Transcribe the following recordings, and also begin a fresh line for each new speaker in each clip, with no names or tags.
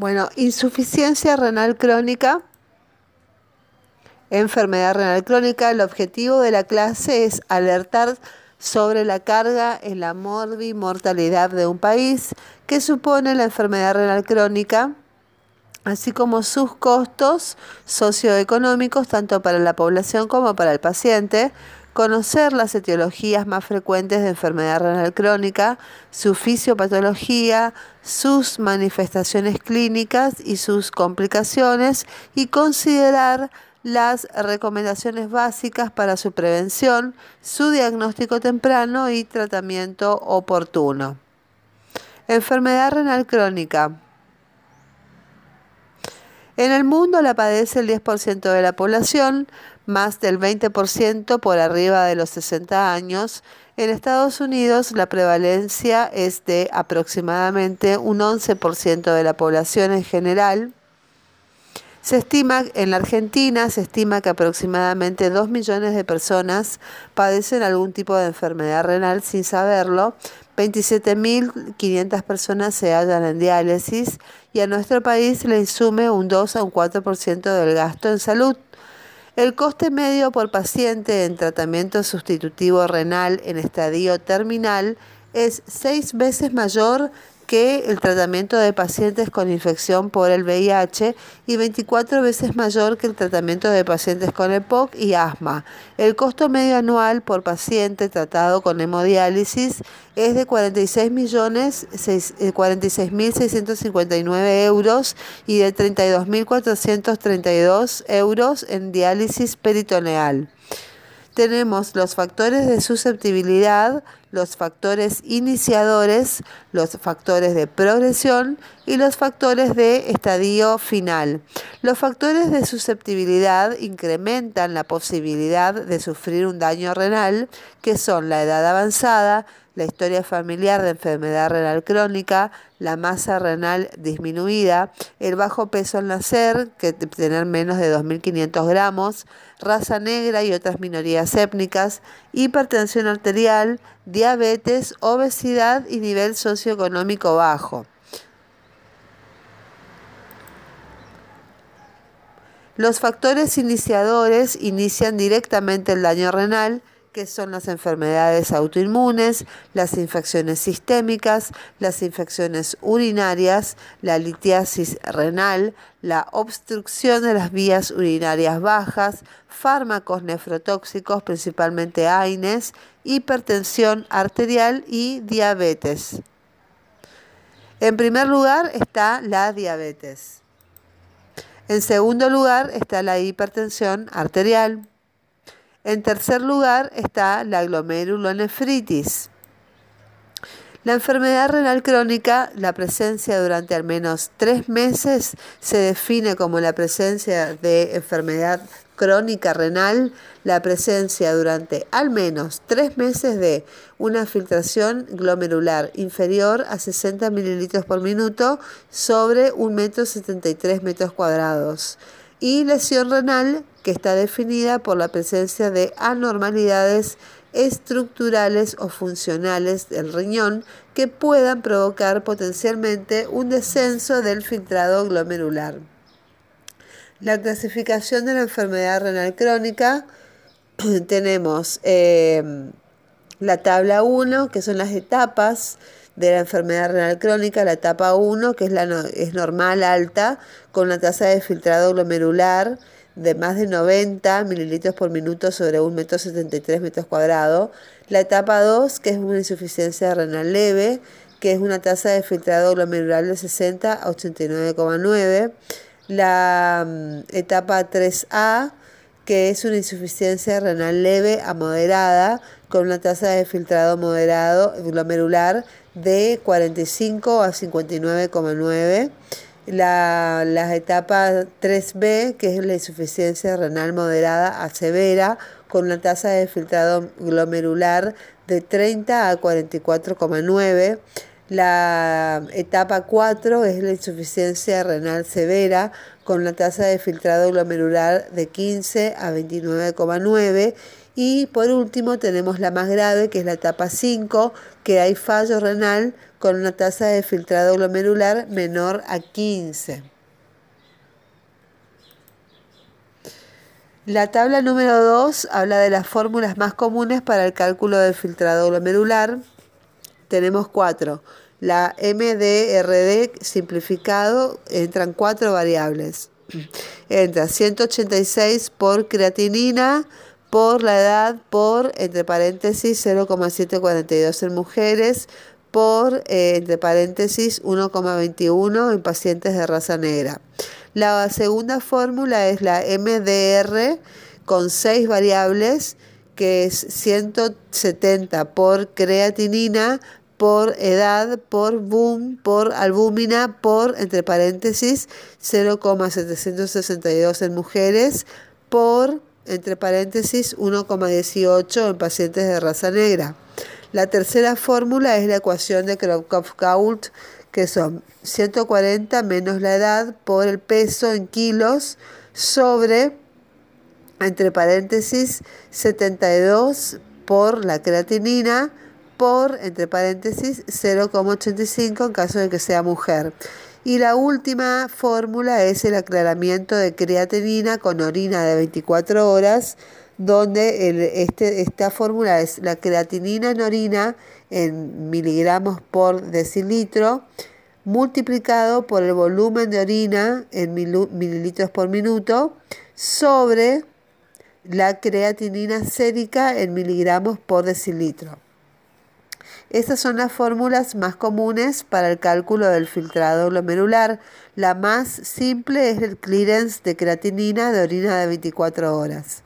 Bueno, insuficiencia renal crónica, enfermedad renal crónica. El objetivo de la clase es alertar sobre la carga en la mortalidad de un país que supone la enfermedad renal crónica, así como sus costos socioeconómicos tanto para la población como para el paciente, conocer las etiologías más frecuentes de enfermedad renal crónica, su fisiopatología, sus manifestaciones clínicas y sus complicaciones y considerar las recomendaciones básicas para su prevención, su diagnóstico temprano y tratamiento oportuno. Enfermedad renal crónica. En el mundo la padece el 10% de la población, más del 20% por arriba de los 60 años. En Estados Unidos la prevalencia es de aproximadamente un 11% de la población en general. Se estima, en la Argentina, se estima que aproximadamente 2 millones de personas padecen algún tipo de enfermedad renal sin saberlo. 27.500 personas se hallan en diálisis y a nuestro país le insume un 2 a un 4% del gasto en salud. El coste medio por paciente en tratamiento sustitutivo renal en estadio terminal es seis veces mayor que el tratamiento de pacientes con infección por el VIH y 24 veces mayor que el tratamiento de pacientes con EPOC y asma. El costo medio anual por paciente tratado con hemodiálisis es de 46.659 eh, euros y de 32.432 euros en diálisis peritoneal tenemos los factores de susceptibilidad, los factores iniciadores, los factores de progresión y los factores de estadio final. Los factores de susceptibilidad incrementan la posibilidad de sufrir un daño renal, que son la edad avanzada, la historia familiar de enfermedad renal crónica, la masa renal disminuida, el bajo peso al nacer, que tener menos de 2.500 gramos, raza negra y otras minorías étnicas, hipertensión arterial, diabetes, obesidad y nivel socioeconómico bajo. Los factores iniciadores inician directamente el daño renal que son las enfermedades autoinmunes, las infecciones sistémicas, las infecciones urinarias, la litiasis renal, la obstrucción de las vías urinarias bajas, fármacos nefrotóxicos, principalmente AINES, hipertensión arterial y diabetes. En primer lugar está la diabetes. En segundo lugar está la hipertensión arterial. En tercer lugar está la glomerulonefritis. La enfermedad renal crónica, la presencia durante al menos tres meses, se define como la presencia de enfermedad crónica renal, la presencia durante al menos tres meses de una filtración glomerular inferior a 60 mililitros por minuto sobre un metro 73 metros cuadrados y lesión renal que está definida por la presencia de anormalidades estructurales o funcionales del riñón que puedan provocar potencialmente un descenso del filtrado glomerular. La clasificación de la enfermedad renal crónica tenemos eh, la tabla 1, que son las etapas de la enfermedad renal crónica, la etapa 1, que es, la es normal alta, con una tasa de filtrado glomerular de más de 90 mililitros por minuto sobre un metro 73 metros cuadrados. La etapa 2, que es una insuficiencia renal leve, que es una tasa de filtrado glomerular de 60 a 89,9. La mm, etapa 3A, que es una insuficiencia renal leve a moderada, con una tasa de filtrado moderado glomerular de 45 a 59,9. La, la etapa 3B, que es la insuficiencia renal moderada a severa, con una tasa de filtrado glomerular de 30 a 44,9. La etapa 4 es la insuficiencia renal severa con una tasa de filtrado glomerular de 15 a 29,9 y por último tenemos la más grave, que es la etapa 5, que hay fallo renal con una tasa de filtrado glomerular menor a 15. La tabla número 2 habla de las fórmulas más comunes para el cálculo del filtrado glomerular. Tenemos cuatro. La MDRD simplificado entran cuatro variables. Entra 186 por creatinina, por la edad, por, entre paréntesis, 0,742 en mujeres, por, eh, entre paréntesis, 1,21 en pacientes de raza negra. La segunda fórmula es la MDR con seis variables, que es 170 por creatinina, por edad, por boom, por albúmina, por, entre paréntesis, 0,762 en mujeres, por, entre paréntesis, 1,18 en pacientes de raza negra. La tercera fórmula es la ecuación de Krokov-Gault, que son 140 menos la edad por el peso en kilos sobre, entre paréntesis, 72 por la creatinina por, entre paréntesis, 0,85 en caso de que sea mujer. Y la última fórmula es el aclaramiento de creatinina con orina de 24 horas, donde este, esta fórmula es la creatinina en orina en miligramos por decilitro multiplicado por el volumen de orina en mililitros por minuto sobre la creatinina sérica en miligramos por decilitro. Estas son las fórmulas más comunes para el cálculo del filtrado glomerular. La más simple es el clearance de creatinina de orina de 24 horas.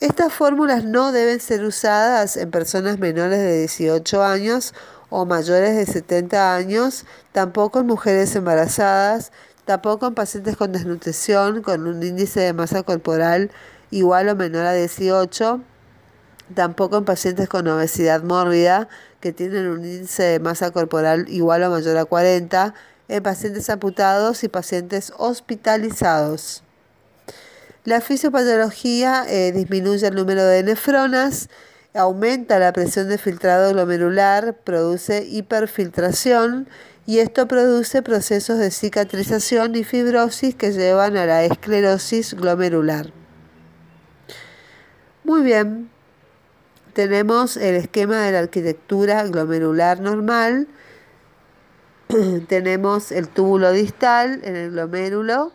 Estas fórmulas no deben ser usadas en personas menores de 18 años o mayores de 70 años, tampoco en mujeres embarazadas, tampoco en pacientes con desnutrición, con un índice de masa corporal igual o menor a 18, tampoco en pacientes con obesidad mórbida, que tienen un índice de masa corporal igual o mayor a 40 en pacientes amputados y pacientes hospitalizados. La fisiopatología eh, disminuye el número de nefronas, aumenta la presión de filtrado glomerular, produce hiperfiltración y esto produce procesos de cicatrización y fibrosis que llevan a la esclerosis glomerular. Muy bien, tenemos el esquema de la arquitectura glomerular normal. tenemos el túbulo distal en el glomérulo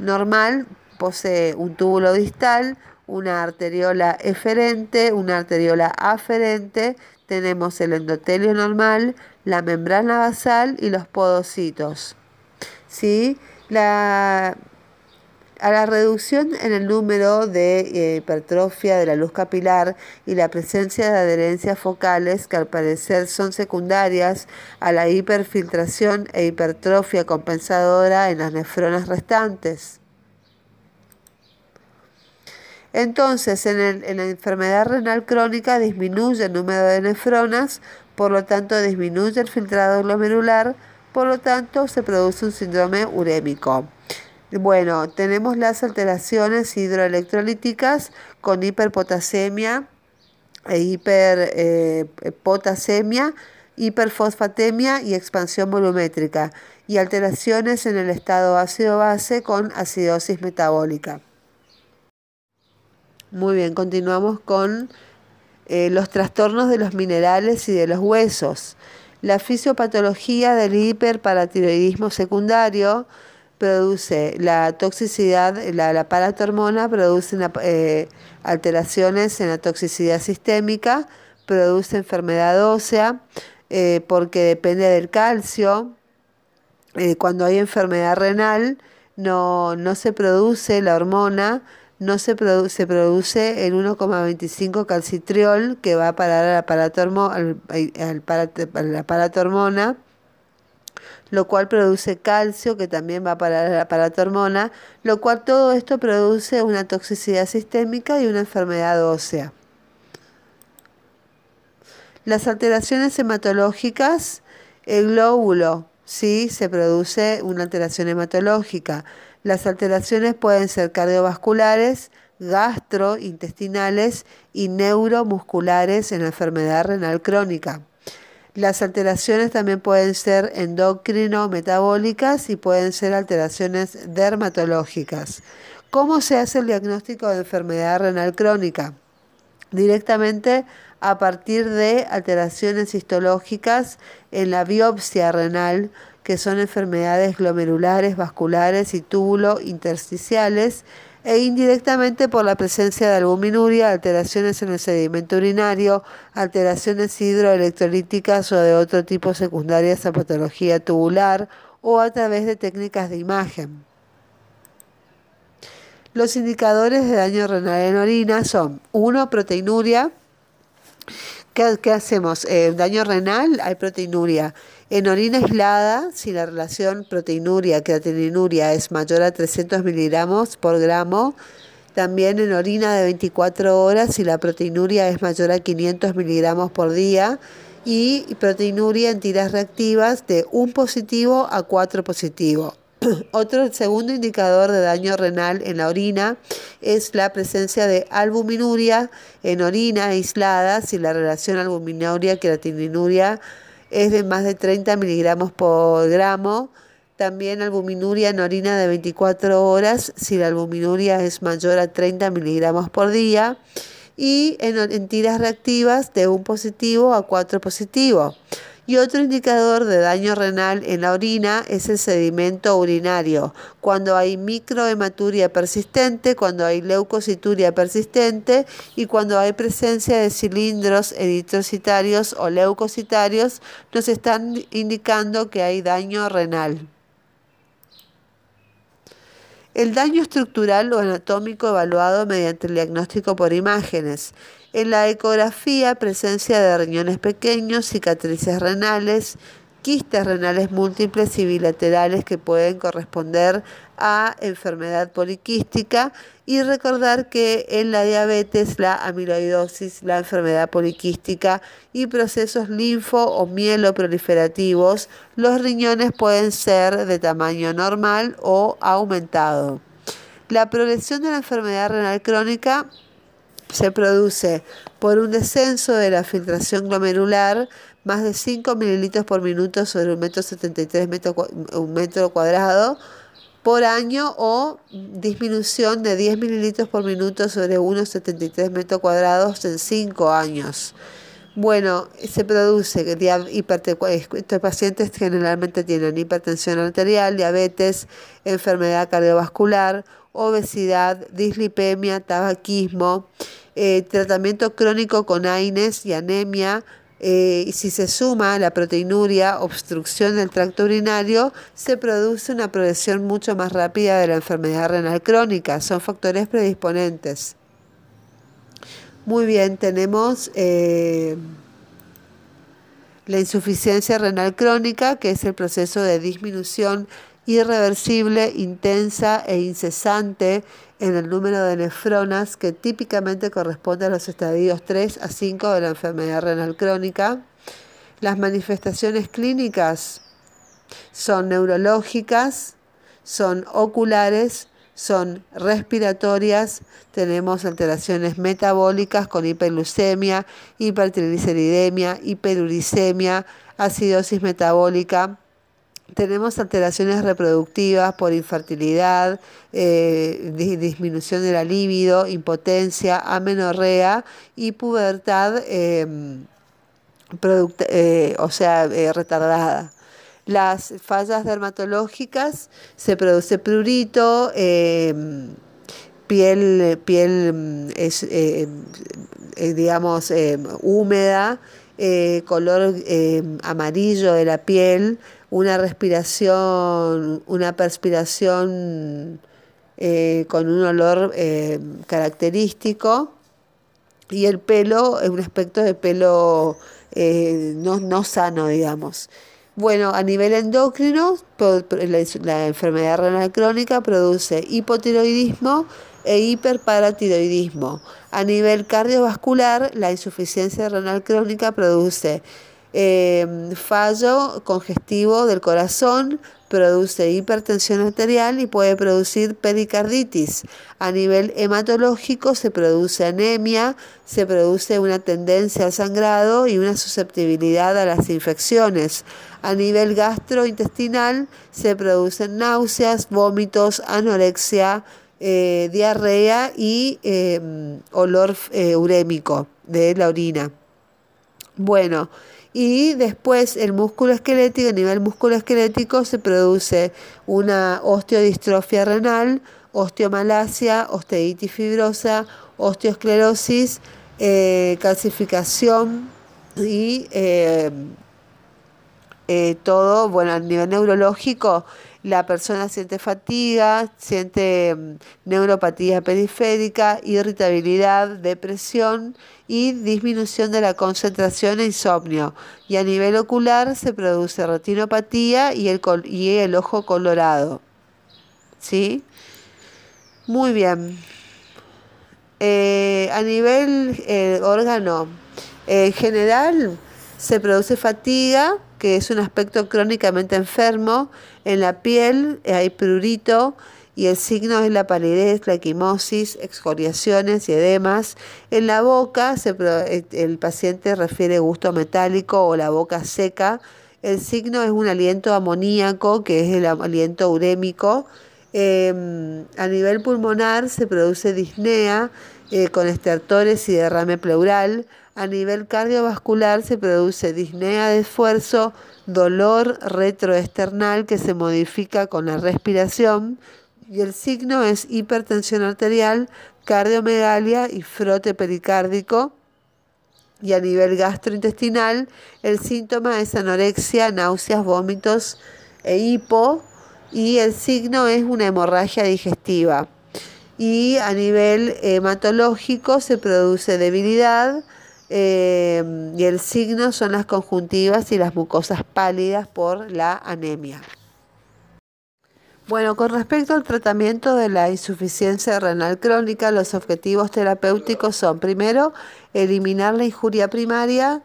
normal, posee un túbulo distal, una arteriola eferente, una arteriola aferente, tenemos el endotelio normal, la membrana basal y los podocitos. ¿Sí? La a la reducción en el número de eh, hipertrofia de la luz capilar y la presencia de adherencias focales que al parecer son secundarias a la hiperfiltración e hipertrofia compensadora en las nefronas restantes. Entonces, en, en la enfermedad renal crónica disminuye el número de nefronas, por lo tanto disminuye el filtrado glomerular, por lo tanto se produce un síndrome urémico. Bueno, tenemos las alteraciones hidroelectrolíticas con hiperpotasemia e hiperpotasemia, eh, hiperfosfatemia y expansión volumétrica y alteraciones en el estado ácido-base con acidosis metabólica. Muy bien, continuamos con eh, los trastornos de los minerales y de los huesos. La fisiopatología del hiperparatiroidismo secundario produce la toxicidad, la, la paratormona produce eh, alteraciones en la toxicidad sistémica, produce enfermedad ósea, eh, porque depende del calcio. Eh, cuando hay enfermedad renal, no, no se produce la hormona, no se, se produce el 1,25 calcitriol que va a parar a la paratormona lo cual produce calcio, que también va para el aparato hormona, lo cual todo esto produce una toxicidad sistémica y una enfermedad ósea. Las alteraciones hematológicas, el glóbulo, sí, se produce una alteración hematológica. Las alteraciones pueden ser cardiovasculares, gastrointestinales y neuromusculares en la enfermedad renal crónica. Las alteraciones también pueden ser endocrino-metabólicas y pueden ser alteraciones dermatológicas. ¿Cómo se hace el diagnóstico de enfermedad renal crónica? Directamente a partir de alteraciones histológicas en la biopsia renal, que son enfermedades glomerulares, vasculares y túbulo intersticiales, e indirectamente por la presencia de albuminuria, alteraciones en el sedimento urinario, alteraciones hidroelectrolíticas o de otro tipo secundarias a patología tubular o a través de técnicas de imagen. Los indicadores de daño renal en orina son 1. Proteinuria. ¿Qué, hacemos? Eh, daño renal, hay proteinuria. En orina aislada, si la relación proteinuria-creatininuria es mayor a 300 miligramos por gramo, también en orina de 24 horas, si la proteinuria es mayor a 500 miligramos por día, y proteinuria en tiras reactivas de 1 positivo a 4 positivo. Otro segundo indicador de daño renal en la orina es la presencia de albuminuria en orina aislada, si la relación albuminuria-creatininuria es de más de 30 miligramos por gramo. También albuminuria en orina de 24 horas si la albuminuria es mayor a 30 miligramos por día. Y en, tiras reactivas de un positivo a 4 positivo. Y otro indicador de daño renal en la orina es el sedimento urinario. Cuando hay microhematuria persistente, cuando hay leucocituria persistente y cuando hay presencia de cilindros eritrocitarios o leucocitarios, nos están indicando que hay daño renal. El daño estructural o anatómico evaluado mediante el diagnóstico por imágenes. En la ecografía, presencia de riñones pequeños, cicatrices renales, quistes renales múltiples y bilaterales que pueden corresponder a enfermedad poliquística y recordar que en la diabetes, la amiloidosis, la enfermedad poliquística y procesos linfo o mieloproliferativos, los riñones pueden ser de tamaño normal o aumentado. La progresión de la enfermedad renal crónica se produce por un descenso de la filtración glomerular más de 5 mililitros por minuto sobre un metro 73 metro, un metro cuadrado por año o disminución de 10 mililitros por minuto sobre 1,73 metros cuadrados en 5 años. Bueno, se produce estos pacientes generalmente tienen hipertensión arterial, diabetes, enfermedad cardiovascular, obesidad, dislipemia, tabaquismo, eh, tratamiento crónico con AINES y anemia, eh, y si se suma la proteinuria, obstrucción del tracto urinario, se produce una progresión mucho más rápida de la enfermedad renal crónica. Son factores predisponentes. Muy bien, tenemos eh, la insuficiencia renal crónica, que es el proceso de disminución irreversible, intensa e incesante en el número de nefronas que típicamente corresponde a los estadios 3 a 5 de la enfermedad renal crónica. Las manifestaciones clínicas son neurológicas, son oculares, son respiratorias, tenemos alteraciones metabólicas con hiperglucemia, hipertrigliceridemia, hiperuricemia, acidosis metabólica, tenemos alteraciones reproductivas por infertilidad, eh, disminución de la libido, impotencia, amenorrea y pubertad, em, eh, o sea, eh, retardada. Las fallas dermatológicas se produce prurito, em, piel, piel digamos, em, húmeda, color amarillo de la piel, una respiración, una perspiración eh, con un olor eh, característico y el pelo un aspecto de pelo eh, no, sano, digamos. Bueno, a nivel endocrino, la, enfermedad renal crónica produce hipotiroidismo e hiperparatiroidismo. A nivel cardiovascular, la insuficiencia renal crónica produce Em, fallo congestivo del corazón, produce hipertensión arterial y puede producir pericarditis. A nivel hematológico se produce anemia, se produce una tendencia al sangrado y una susceptibilidad a las infecciones. A nivel gastrointestinal se producen náuseas, vómitos, anorexia, eh, diarrea y em, olor eh, urémico de la orina. Bueno, y después el músculo esquelético, a nivel músculo esquelético se produce una osteodistrofia renal, osteomalacia, osteitis fibrosa, osteosclerosis, eh, calcificación y em, todo, bueno, a nivel neurológico la persona siente fatiga, siente mm, neuropatía periférica, irritabilidad, depresión y disminución de la concentración e insomnio. Y a nivel ocular se produce retinopatía y el, y el ojo colorado. ¿Sí? Muy bien. Eh, a nivel eh, órgano, en general se produce fatiga, que es un aspecto crónicamente enfermo. En la piel hay prurito y el signo es la palidez, la equimosis, excoriaciones y edemas. En la boca el paciente refiere gusto metálico o la boca seca. El signo es un aliento amoníaco, que es el aliento urémico. Em, a nivel pulmonar se produce disnea eh, con estertores y derrame pleural. A nivel cardiovascular se produce disnea de esfuerzo, dolor retroesternal que se modifica con la respiración y el signo es hipertensión arterial, cardiomegalia y frote pericárdico. Y a nivel gastrointestinal, el síntoma es anorexia, náuseas, vómitos e hipo. Y el signo es una hemorragia digestiva. Y a nivel hematológico se produce debilidad, eh, y el signo son las conjuntivas y las mucosas pálidas por la anemia. Bueno, con respecto al tratamiento de la insuficiencia renal crónica, los objetivos terapéuticos son, primero, eliminar la injuria primaria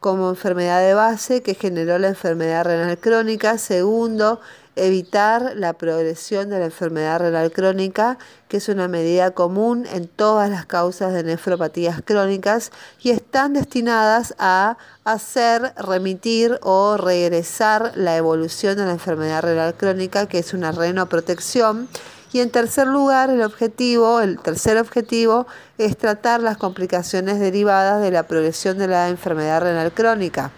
como enfermedad de base que generó la enfermedad renal crónica. Segundo, evitar la progresión de la enfermedad renal crónica, que es una medida común en todas las causas de nefropatías crónicas y están destinadas a hacer remitir o regresar la evolución de la enfermedad renal crónica, que es una renoprotección. Y en tercer lugar, el objetivo, el tercer objetivo es tratar las complicaciones derivadas de la progresión de la enfermedad renal crónica.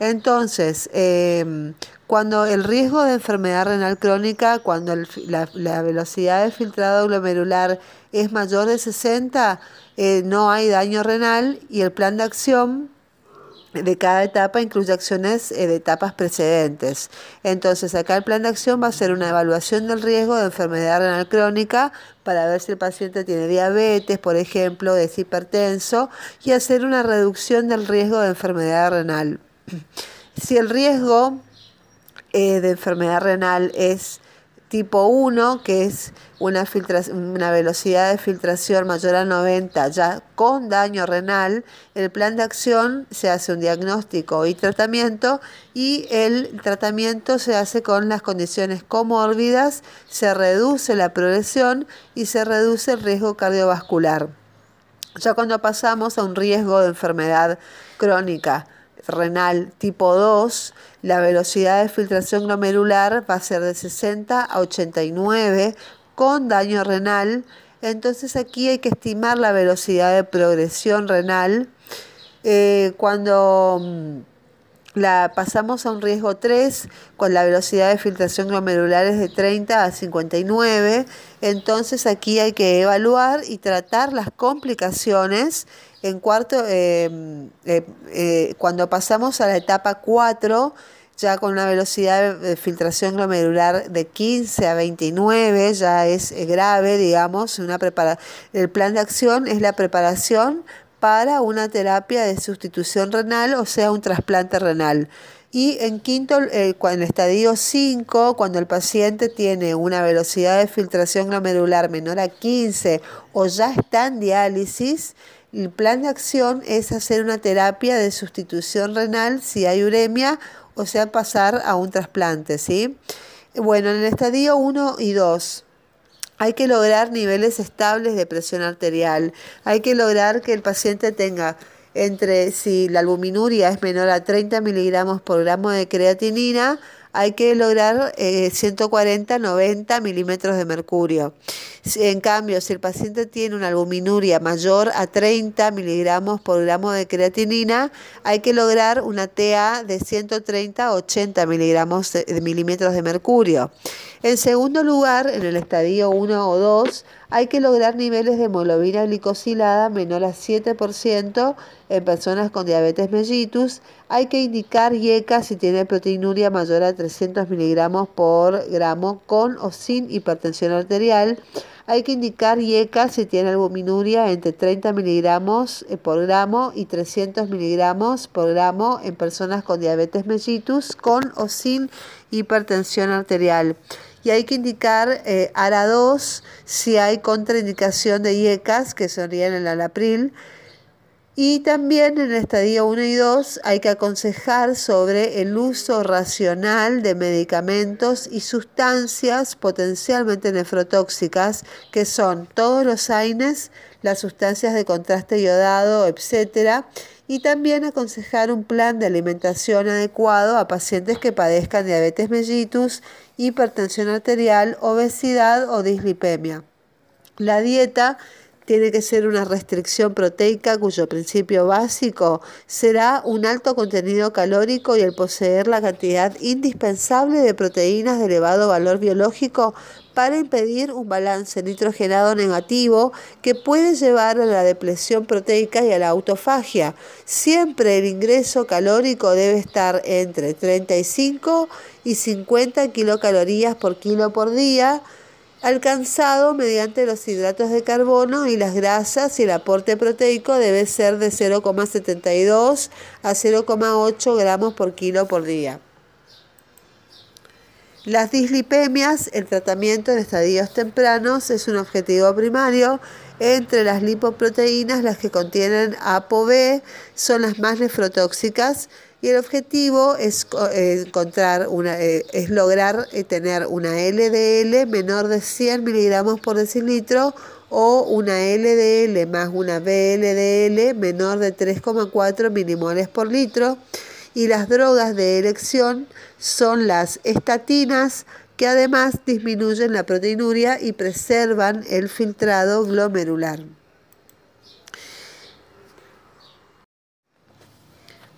Entonces, em, cuando el riesgo de enfermedad renal crónica, cuando la, velocidad de filtrado glomerular es mayor de 60, eh, no hay daño renal y el plan de acción de cada etapa incluye acciones eh, de etapas precedentes. Entonces, acá el plan de acción va a ser una evaluación del riesgo de enfermedad renal crónica para ver si el paciente tiene diabetes, por ejemplo, es hipertenso, y hacer una reducción del riesgo de enfermedad renal. Si el riesgo eh, de enfermedad renal es tipo 1, que es una, una velocidad de filtración mayor a 90 ya con daño renal, el plan de acción se hace un diagnóstico y tratamiento y el tratamiento se hace con las condiciones comórbidas, se reduce la progresión y se reduce el riesgo cardiovascular. Ya cuando pasamos a un riesgo de enfermedad crónica, renal tipo 2, la velocidad de filtración glomerular va a ser de 60 a 89 con daño renal. Entonces aquí hay que estimar la velocidad de progresión renal. Eh, cuando mm, la pasamos a un riesgo 3, con la velocidad de filtración glomerular es de 30 a 59, entonces aquí hay que evaluar y tratar las complicaciones en cuarto, em, eh, eh, cuando pasamos a la etapa 4, ya con una velocidad de filtración glomerular de 15 a 29, ya es eh, grave, digamos, una el plan de acción es la preparación para una terapia de sustitución renal, o sea, un trasplante renal. Y en quinto, en el estadio 5, cuando el paciente tiene una velocidad de filtración glomerular menor a 15 o ya está en diálisis, El plan de acción es hacer una terapia de sustitución renal si hay uremia, o sea, pasar a un trasplante, ¿sí? Bueno, en el estadio 1 y 2 hay que lograr niveles estables de presión arterial, hay que lograr que el paciente tenga entre si la albuminuria es menor a 30 miligramos por gramo de creatinina, hay que lograr 140, eh, 90 milímetros de mercurio. En cambio, si el paciente tiene una albuminuria mayor a 30 miligramos por gramo de creatinina, hay que lograr una TA de 130 a 80 miligramos de, milímetros de mercurio. En segundo lugar, en el estadio 1 o 2, hay que lograr niveles de hemoglobina glicosilada menor a 7% en personas con diabetes mellitus. Hay que indicar IECA si tiene proteinuria mayor a 300 miligramos por gramo con o sin hipertensión arterial. Hay que indicar IECA si tiene albuminuria entre 30 miligramos eh, por gramo y 300 miligramos por gramo en personas con diabetes mellitus con o sin hipertensión arterial y hay que indicar eh, ARA2 si hay contraindicación de IECAS, que serían el alapril. Y también en el estadio 1 y 2 hay que aconsejar sobre el uso racional de medicamentos y sustancias potencialmente nefrotóxicas, que son todos los AINES, las sustancias de contraste iodado, etc., y también aconsejar un plan de alimentación adecuado a pacientes que padezcan diabetes mellitus, hipertensión arterial, obesidad o dislipemia. La dieta tiene que ser una restricción proteica cuyo principio básico será un alto contenido calórico y el poseer la cantidad indispensable de proteínas de elevado valor biológico para impedir un balance nitrogenado negativo que puede llevar a la depresión proteica y a la autofagia. Siempre el ingreso calórico debe estar entre 35 y 50 kilocalorías por kilo por día, alcanzado mediante los hidratos de carbono y las grasas y el aporte proteico debe ser de 0,72 a 0,8 gramos por kilo por día. Las dislipemias, el tratamiento en estadios tempranos es un objetivo primario. Entre las lipoproteínas, las que contienen ApoB son las más nefrotóxicas y el objetivo es eh, encontrar una, eh, es lograr eh, tener una LDL menor de 100 miligramos por decilitro o una LDL más una BLDL menor de 3,4 milimoles por litro y las drogas de elección son las estatinas que además disminuyen la proteinuria y preservan el filtrado glomerular.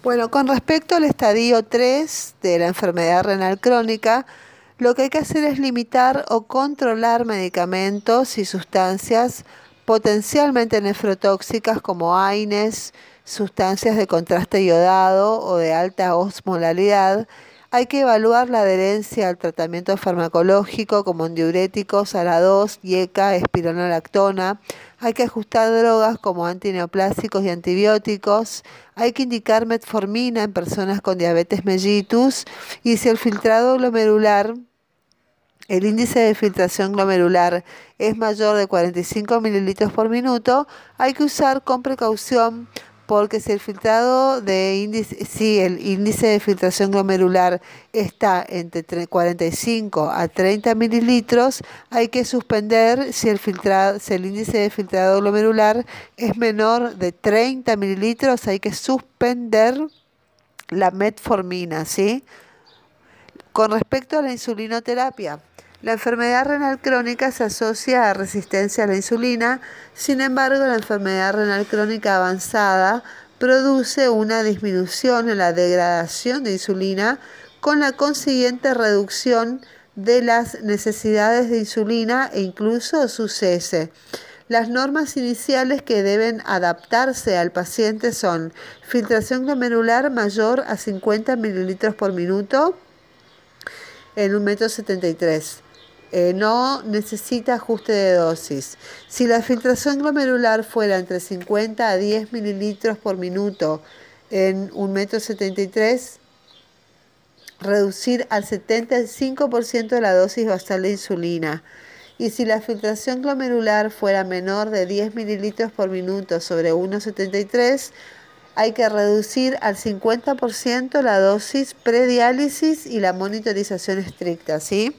Bueno, con respecto al estadio 3 de la enfermedad renal crónica, lo que hay que hacer es limitar o controlar medicamentos y sustancias potencialmente nefrotóxicas como AINES, sustancias de contraste iodado o de alta osmolalidad, hay que evaluar la adherencia al tratamiento farmacológico como diuréticos, ARA2, IECA, espironolactona. Hay que ajustar drogas como antineoplásicos y antibióticos. Hay que indicar metformina en personas con diabetes mellitus. Y si el filtrado glomerular el índice de filtración glomerular es mayor de 45 mililitros por minuto, hay que usar con precaución porque si el filtrado de índice, si el índice de filtración glomerular está entre 45 a 30 mililitros, hay que suspender si el, filtrado, si el índice de filtrado glomerular es menor de 30 mililitros, hay que suspender la metformina, ¿sí? Con respecto a la insulinoterapia, la enfermedad renal crónica se asocia a resistencia a la insulina, sin embargo la enfermedad renal crónica avanzada produce una disminución en la degradación de insulina con la consiguiente reducción de las necesidades de insulina e incluso su cese. Las normas iniciales que deben adaptarse al paciente son filtración glomerular mayor a 50 mililitros por minuto en un metro 73 eh, no necesita ajuste de dosis. Si la filtración glomerular fuera entre 50 a 10 mililitros por minuto en un metro 73, reducir al 75% de la dosis basal de insulina. y si la filtración glomerular fuera menor de 10 mililitros por minuto sobre 1,73, hay que reducir al 50% la dosis prediálisis y la monitorización estricta, ¿sí?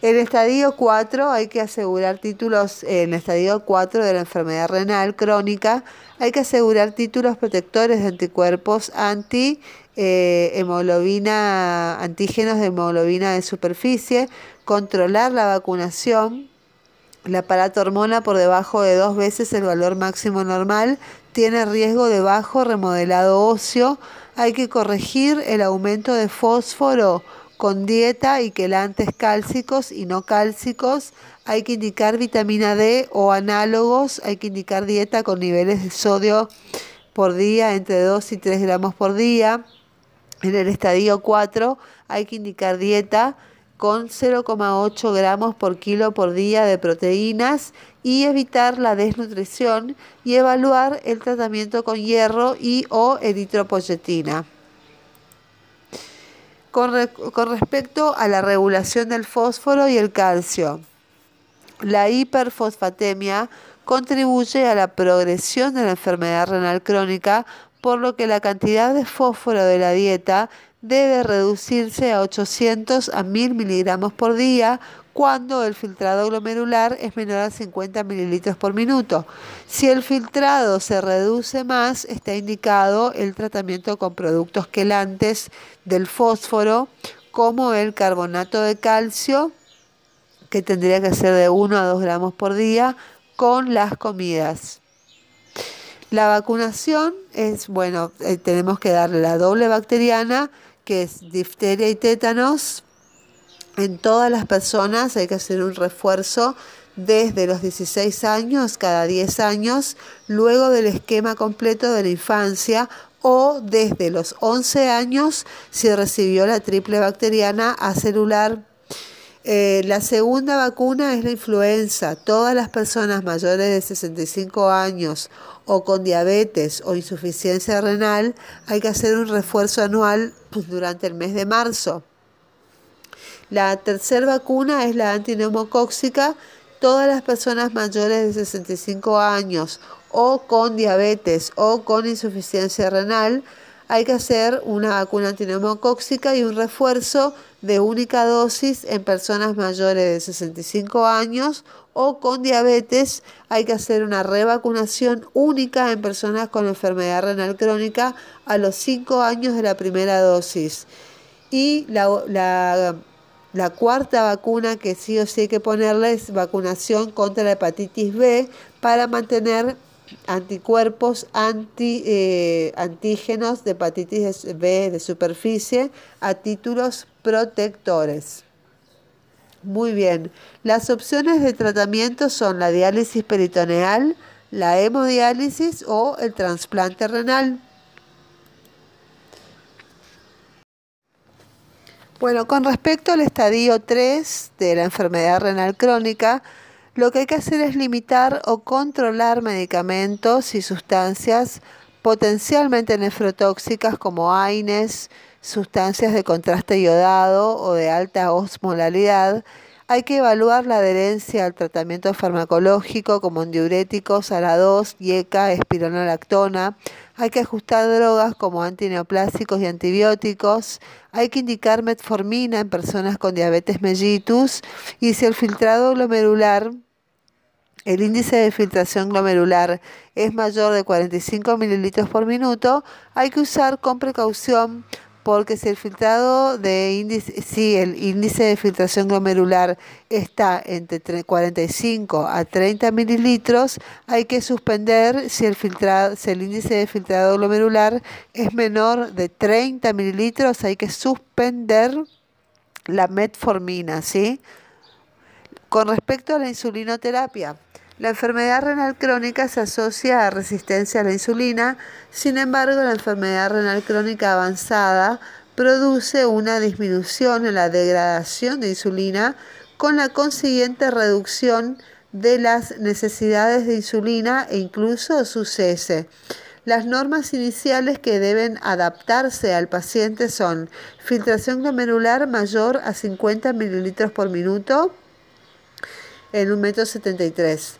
En estadio 4 hay que asegurar títulos, en estadio 4 de la enfermedad renal crónica, hay que asegurar títulos protectores de anticuerpos anti eh, hemoglobina, antígenos de hemoglobina de superficie, controlar la vacunación, la hormona por debajo de dos veces el valor máximo normal, tiene riesgo de bajo remodelado óseo, hay que corregir el aumento de fósforo con dieta y quelantes cálcicos y no cálcicos. Hay que indicar vitamina D o análogos. Hay que indicar dieta con niveles de sodio por día entre 2 y 3 gramos por día. En el estadio 4 hay que indicar dieta con 0,8 gramos por kilo por día de proteínas y evitar la desnutrición y evaluar el tratamiento con hierro y o eritropoyetina. Con, respecto a la regulación del fósforo y el calcio, la hiperfosfatemia contribuye a la progresión de la enfermedad renal crónica, por lo que la cantidad de fósforo de la dieta debe reducirse a 800 a 1000 miligramos por día cuando el filtrado glomerular es menor a 50 mililitros por minuto. Si el filtrado se reduce más, está indicado el tratamiento con productos quelantes del fósforo, como el carbonato de calcio, que tendría que ser de 1 a 2 gramos por día, con las comidas. La vacunación es, bueno, eh, tenemos que darle la doble bacteriana, que es difteria y tétanos, en todas las personas hay que hacer un refuerzo desde los 16 años, cada 10 años, luego del esquema completo de la infancia o desde los 11 años si recibió la triple bacteriana acelular. Eh, la segunda vacuna es la influenza. Todas las personas mayores de 65 años o con diabetes o insuficiencia renal hay que hacer un refuerzo anual durante el mes de marzo. La tercera vacuna es la antineumocóxica. Todas las personas mayores de 65 años o con diabetes o con insuficiencia renal hay que hacer una vacuna antineumocóxica y un refuerzo de única dosis en personas mayores de 65 años o con diabetes. Hay que hacer una revacunación única en personas con enfermedad renal crónica a los 5 años de la primera dosis. Y la, la la cuarta vacuna que sí o sí hay que ponerle es vacunación contra la hepatitis B para mantener anticuerpos anti, eh, antígenos de hepatitis B de superficie a títulos protectores. Muy bien, las opciones de tratamiento son la diálisis peritoneal, la hemodiálisis o el trasplante renal. Bueno, con respecto al estadio 3 de la enfermedad renal crónica, lo que hay que hacer es limitar o controlar medicamentos y sustancias potencialmente nefrotóxicas como AINES, sustancias de contraste iodado o de alta osmolalidad. Hay que evaluar la adherencia al tratamiento farmacológico como diuréticos, ALA2, IECA, espironolactona. Hay que ajustar drogas como antineoplásicos y antibióticos. Hay que indicar metformina en personas con diabetes mellitus. Y si el filtrado glomerular, el índice de filtración glomerular es mayor de 45 mililitros por minuto, hay que usar con precaución porque si el filtrado de índice, si el índice de filtración glomerular está entre 45 a 30 mililitros, hay que suspender si el, filtrado, si el índice de filtrado glomerular es menor de 30 mililitros, hay que suspender la metformina, ¿sí? Con respecto a la insulinoterapia, la enfermedad renal crónica se asocia a resistencia a la insulina, sin embargo la enfermedad renal crónica avanzada produce una disminución en la degradación de insulina con la consiguiente reducción de las necesidades de insulina e incluso su cese. Las normas iniciales que deben adaptarse al paciente son filtración glomerular mayor a 50 mililitros por minuto en un metro 73.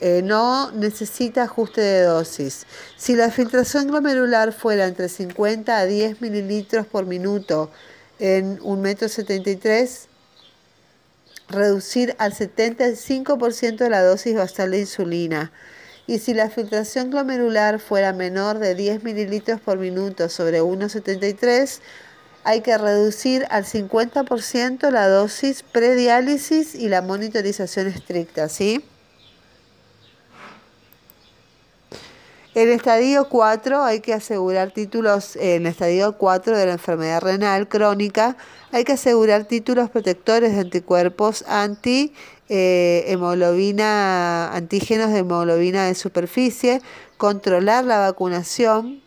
Eh, no necesita ajuste de dosis. Si la filtración glomerular fuera entre 50 a 10 mililitros por minuto en un metro 73, reducir al 75% de la dosis basal de insulina. Y si la filtración glomerular fuera menor de 10 mililitros por minuto sobre 1,73, hay que reducir al 50% la dosis prediálisis y la monitorización estricta, ¿sí? En estadio 4 hay que asegurar títulos, en estadio 4 de la enfermedad renal crónica, hay que asegurar títulos protectores de anticuerpos anti eh, hemoglobina, antígenos de hemoglobina de superficie, controlar la vacunación,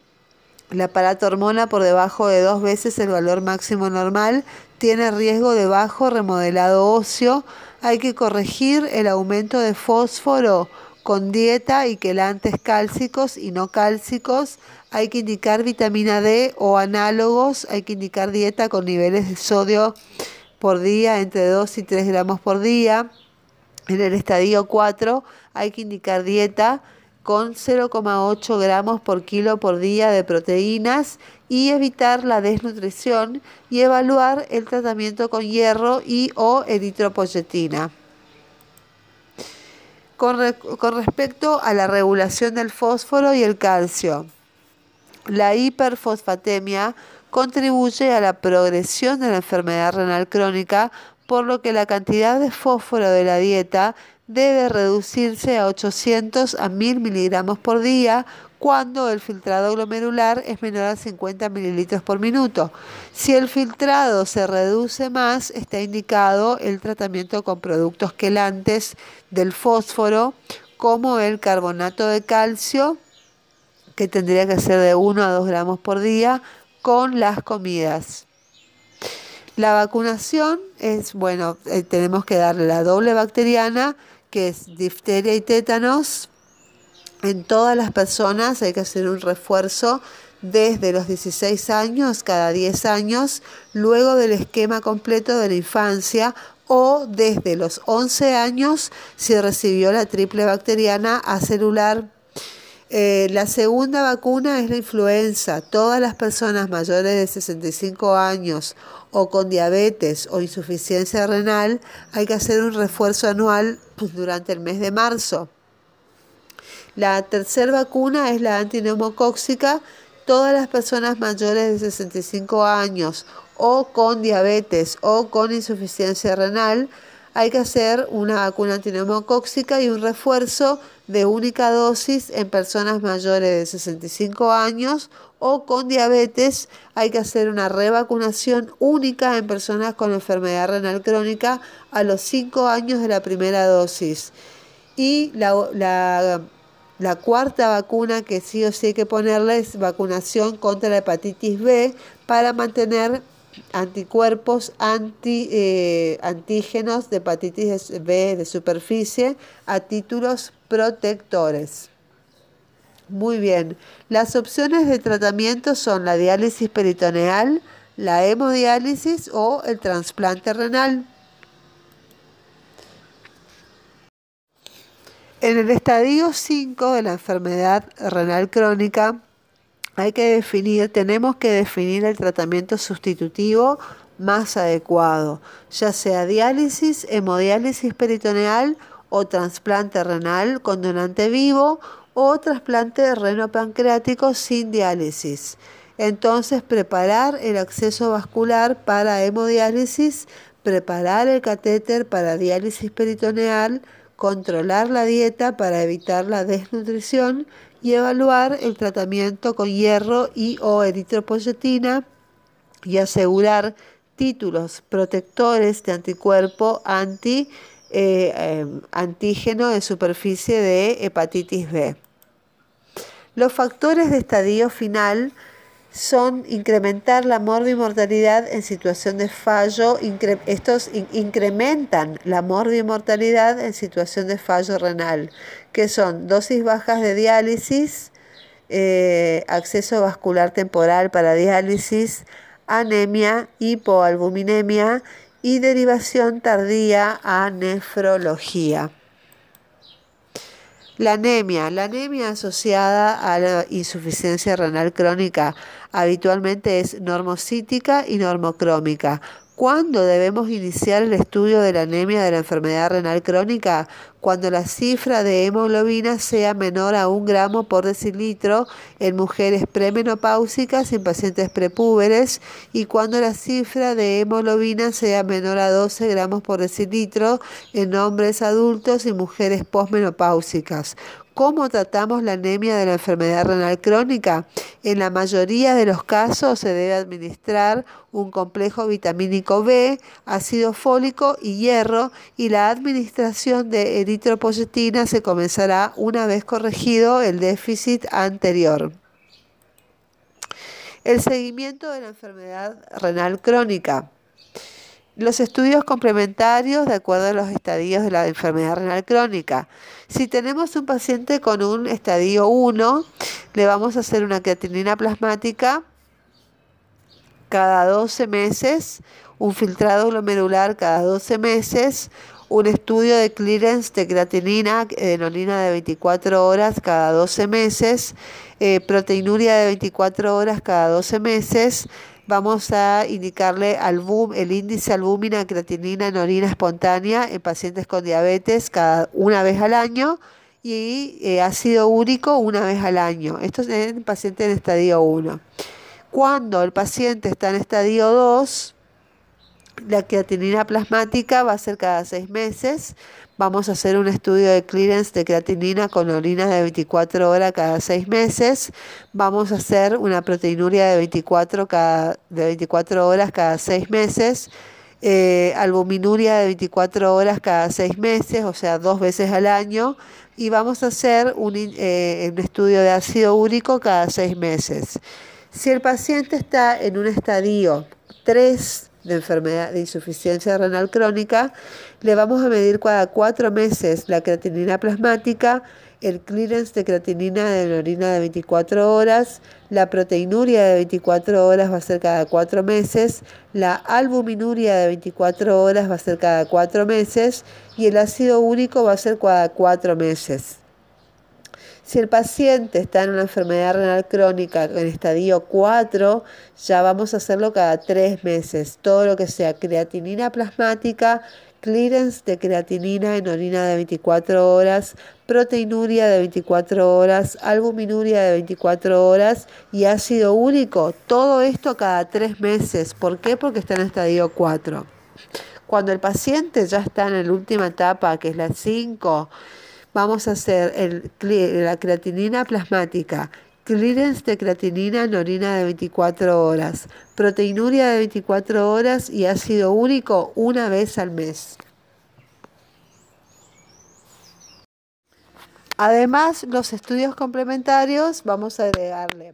la hormona por debajo de dos veces el valor máximo normal, tiene riesgo de bajo remodelado óseo, hay que corregir el aumento de fósforo con dieta y quelantes cálcicos y no cálcicos. Hay que indicar vitamina D o análogos. Hay que indicar dieta con niveles de sodio por día entre 2 y 3 gramos por día. En el estadio 4 hay que indicar dieta con 0,8 gramos por kilo por día de proteínas y evitar la desnutrición y evaluar el tratamiento con hierro y o eritropoyetina. Con, respecto a la regulación del fósforo y el calcio, la hiperfosfatemia contribuye a la progresión de la enfermedad renal crónica, por lo que la cantidad de fósforo de la dieta debe reducirse a 800 a 1000 miligramos por día cuando el filtrado glomerular es menor a 50 mililitros por minuto. Si el filtrado se reduce más, está indicado el tratamiento con productos quelantes del fósforo, como el carbonato de calcio, que tendría que ser de 1 a 2 gramos por día, con las comidas. La vacunación es, bueno, eh, tenemos que darle la doble bacteriana, que es difteria y tétanos, en todas las personas hay que hacer un refuerzo desde los 16 años, cada 10 años, luego del esquema completo de la infancia o desde los 11 años si recibió la triple bacteriana acelular. Eh, la segunda vacuna es la influenza. Todas las personas mayores de 65 años o con diabetes o insuficiencia renal hay que hacer un refuerzo anual durante el mes de marzo. La tercera vacuna es la antineumocóxica. Todas las personas mayores de 65 años o con diabetes o con insuficiencia renal hay que hacer una vacuna antineumocóxica y un refuerzo de única dosis en personas mayores de 65 años o con diabetes. Hay que hacer una revacunación única en personas con enfermedad renal crónica a los 5 años de la primera dosis. Y la, la la cuarta vacuna que sí o sí hay que ponerle es vacunación contra la hepatitis B para mantener anticuerpos anti, eh, antígenos de hepatitis B de superficie a títulos protectores. Muy bien, las opciones de tratamiento son la diálisis peritoneal, la hemodiálisis o el trasplante renal. En el estadio 5 de la enfermedad renal crónica hay que definir, tenemos que definir el tratamiento sustitutivo más adecuado, ya sea diálisis, hemodiálisis peritoneal o trasplante renal con donante vivo o trasplante reno pancreático sin diálisis. Entonces, preparar el acceso vascular para hemodiálisis, preparar el catéter para diálisis peritoneal, controlar la dieta para evitar la desnutrición y evaluar el tratamiento con hierro y o eritropoyetina y asegurar títulos protectores de anticuerpo anti eh, em, antígeno de superficie de hepatitis B. Los factores de estadio final son incrementar la morbimortalidad en situación de fallo. estos incrementan la morbimortalidad en situación de fallo renal, que son dosis bajas de diálisis, eh, acceso vascular temporal para diálisis, anemia, hipoalbuminemia y derivación tardía a nefrología. La anemia. La anemia asociada a la insuficiencia renal crónica habitualmente es normocítica y normocrómica. ¿Cuándo debemos iniciar el estudio de la anemia de la enfermedad renal crónica? Cuando la cifra de hemoglobina sea menor a un gramo por decilitro en mujeres premenopáusicas y en pacientes prepúberes y cuando la cifra de hemoglobina sea menor a 12 gramos por decilitro en hombres adultos y mujeres posmenopáusicas. ¿Cómo tratamos la anemia de la enfermedad renal crónica? En la mayoría de los casos se debe administrar un complejo vitamínico B, ácido fólico y hierro y la administración de eritropoyetina se comenzará una vez corregido el déficit anterior. El seguimiento de la enfermedad renal crónica. Los estudios complementarios de acuerdo a los estadios de la enfermedad renal crónica. Si tenemos un paciente con un estadio 1, le vamos a hacer una creatinina plasmática cada 12 meses, un filtrado glomerular cada 12 meses, un estudio de clearance de creatinina enolina de 24 horas cada 12 meses, eh, proteinuria de 24 horas cada 12 meses, vamos a indicarle el índice albúmina creatinina en orina espontánea en pacientes con diabetes cada una vez al año y eh, ácido úrico una vez al año. Esto es en paciente en estadio 1. Cuando el paciente está en estadio 2, la creatinina plasmática va a ser cada seis meses. Vamos a hacer un estudio de clearance de creatinina con orina de 24 horas cada seis meses. Vamos a hacer una proteinuria de 24, cada, de 24 horas cada seis meses. Eh, albuminuria de 24 horas cada seis meses, o sea, dos veces al año. Y vamos a hacer un, eh, un estudio de ácido úrico cada seis meses. Si el paciente está en un estadio 3 de enfermedad de insuficiencia renal crónica, le vamos a medir cada cuatro meses la creatinina plasmática, el clearance de creatinina de la orina de 24 horas, la proteinuria de 24 horas va a ser cada cuatro meses, la albuminuria de 24 horas va a ser cada cuatro meses y el ácido úrico va a ser cada cuatro meses. Si el paciente está en una enfermedad renal crónica en estadio 4, ya vamos a hacerlo cada tres meses. Todo lo que sea creatinina plasmática, clearance de creatinina en orina de 24 horas, proteinuria de 24 horas, albuminuria de 24 horas y ácido úrico. Todo esto cada tres meses. ¿Por qué? Porque está en estadio 4. Cuando el paciente ya está en la última etapa, que es la 5, vamos a hacer la creatinina plasmática, clearance de creatinina en orina de 24 horas, proteinuria de 24 horas y ácido úrico una vez al mes. Además, los estudios complementarios vamos a agregarle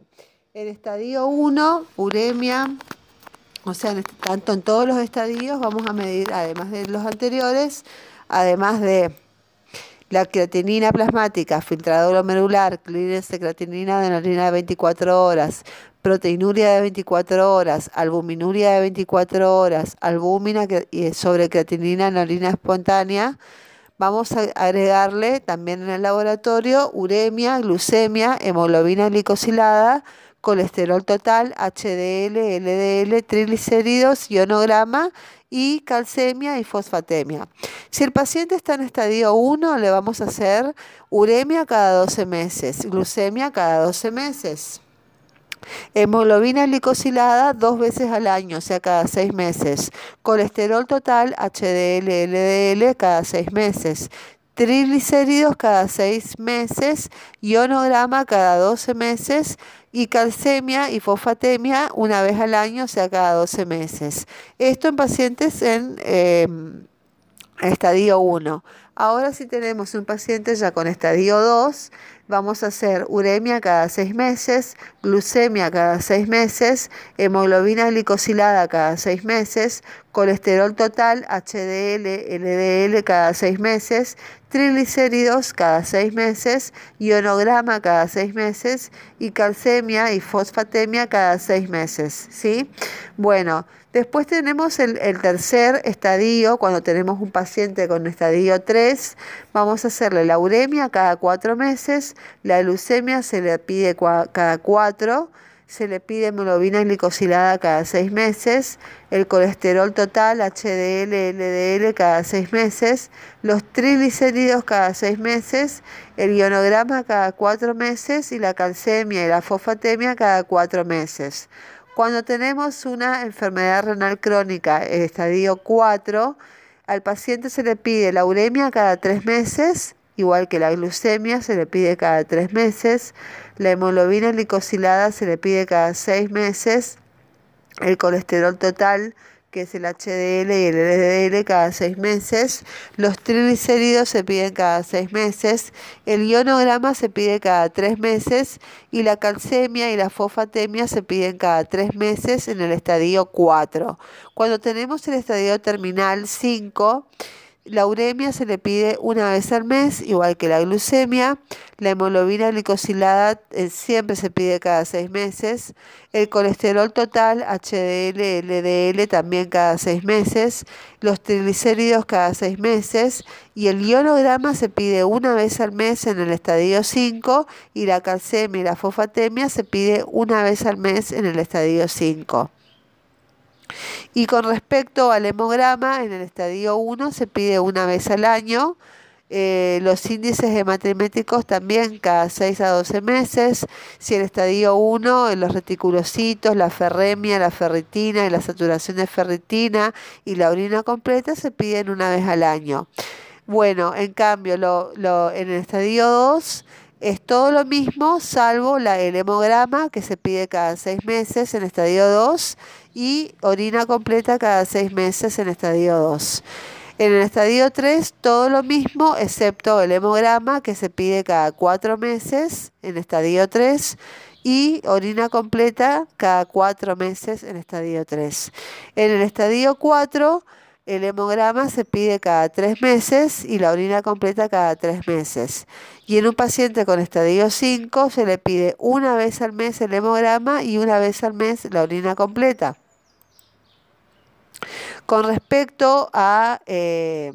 el estadio 1, uremia, o sea, este, tanto en todos los estadios vamos a medir, además de los anteriores, además de la creatinina plasmática, filtrado glomerular, de creatinina de la de 24 horas, proteinuria de 24 horas, albuminuria de 24 horas, albúmina sobre creatinina en orina espontánea. Vamos a agregarle también en el laboratorio uremia, glucemia, hemoglobina glicosilada, colesterol total, HDL, LDL, triglicéridos, ionograma y calcemia y fosfatemia. Si el paciente está en estadio 1, le vamos a hacer uremia cada 12 meses, glucemia cada 12 meses. Hemoglobina glicosilada dos veces al año, o sea, cada seis meses. Colesterol total, HDL, LDL, cada seis meses. Triglicéridos cada seis meses. Ionograma cada 12 meses y calcemia y fosfatemia una vez al año, o sea, cada 12 meses. Esto en pacientes en em, estadio 1. Ahora si tenemos un paciente ya con estadio 2, vamos a hacer uremia cada seis meses, glucemia cada seis meses, hemoglobina glicosilada cada seis meses, colesterol total, HDL, LDL cada seis meses, triglicéridos cada seis meses, ionograma cada seis meses y calcemia y fosfatemia cada seis meses. ¿sí? Bueno, después tenemos el, tercer estadio, cuando tenemos un paciente con estadio 3, vamos a hacerle la uremia cada cuatro meses, la leucemia se le pide cada cuatro, se le pide hemoglobina glicosilada cada seis meses, el colesterol total, HDL, LDL cada seis meses, los triglicéridos cada seis meses, el ionograma cada cuatro meses y la calcemia y la fosfatemia cada cuatro meses. Cuando tenemos una enfermedad renal crónica, estadio 4, al paciente se le pide la uremia cada tres meses, igual que la glucemia se le pide cada tres meses, la hemoglobina glicosilada se le pide cada seis meses, el colesterol total que es el HDL y el LDL cada seis meses, los triglicéridos se piden cada seis meses, el ionograma se pide cada tres meses. Y la calcemia y la fosfatemia se piden cada tres meses en el estadio 4. Cuando tenemos el estadio terminal 5, la uremia se le pide una vez al mes, igual que la glucemia. La hemoglobina glicosilada eh, siempre se pide cada seis meses. El colesterol total, HDL, LDL, también cada seis meses. Los triglicéridos cada seis meses. Y el ionograma se pide una vez al mes en el estadio 5. Y la calcemia y la fosfatemia se pide una vez al mes en el estadio 5. Y con respecto al hemograma, en el estadio 1 se pide una vez al año. Eh, los índices hematrimétricos también cada 6 a 12 meses. Si el estadio 1, los reticulocitos, la ferremia, la ferritina y la saturación de ferritina y la orina completa se piden una vez al año. Bueno, en cambio, lo, lo, en el estadio 2 es todo lo mismo, salvo la, el hemograma que se pide cada seis meses en estadio 2 y orina completa cada seis meses en estadio 2. En el estadio 3 todo lo mismo excepto el hemograma que se pide cada cuatro meses en estadio 3 y orina completa cada cuatro meses en estadio 3. En el estadio 4 el hemograma se pide cada tres meses y la orina completa cada tres meses. Y en un paciente con estadio 5 se le pide una vez al mes el hemograma y una vez al mes la orina completa. Con respecto a eh,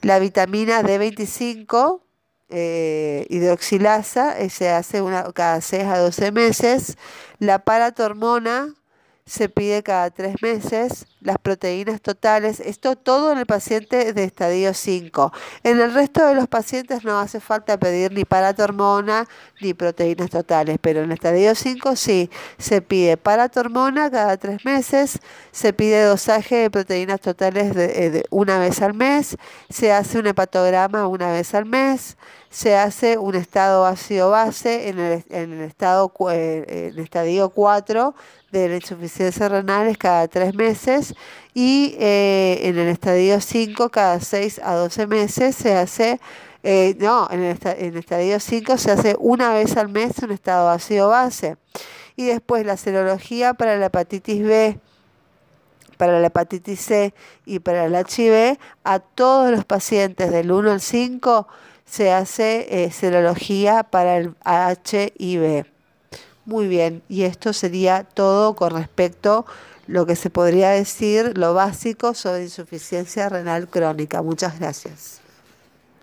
la vitamina D25, eh, hidroxilasa, eh, se hace una, cada 6 a 12 meses. La paratormona se pide cada tres meses, las proteínas totales, esto todo en el paciente de estadio 5. En el resto de los pacientes no hace falta pedir ni paratormona ni proteínas totales, pero en el estadio 5 sí, se pide paratormona cada tres meses, se pide dosaje de proteínas totales de, eh, una vez al mes, se hace un hepatograma una vez al mes, se hace un estado ácido-base en el, en el estado eh, en el estadio 4 de la insuficiencia renal cada tres meses y eh, en el estadio 5 cada 6 a 12 meses se hace, eh, no, en el, en el estadio 5 se hace una vez al mes un estado ácido base. Y después la serología para la hepatitis B para la hepatitis C y para el HIV, a todos los pacientes del 1 al 5 se hace eh, serología para el HIV. Muy bien, y esto sería todo con respecto a lo que se podría decir, lo básico sobre insuficiencia renal crónica. Muchas gracias.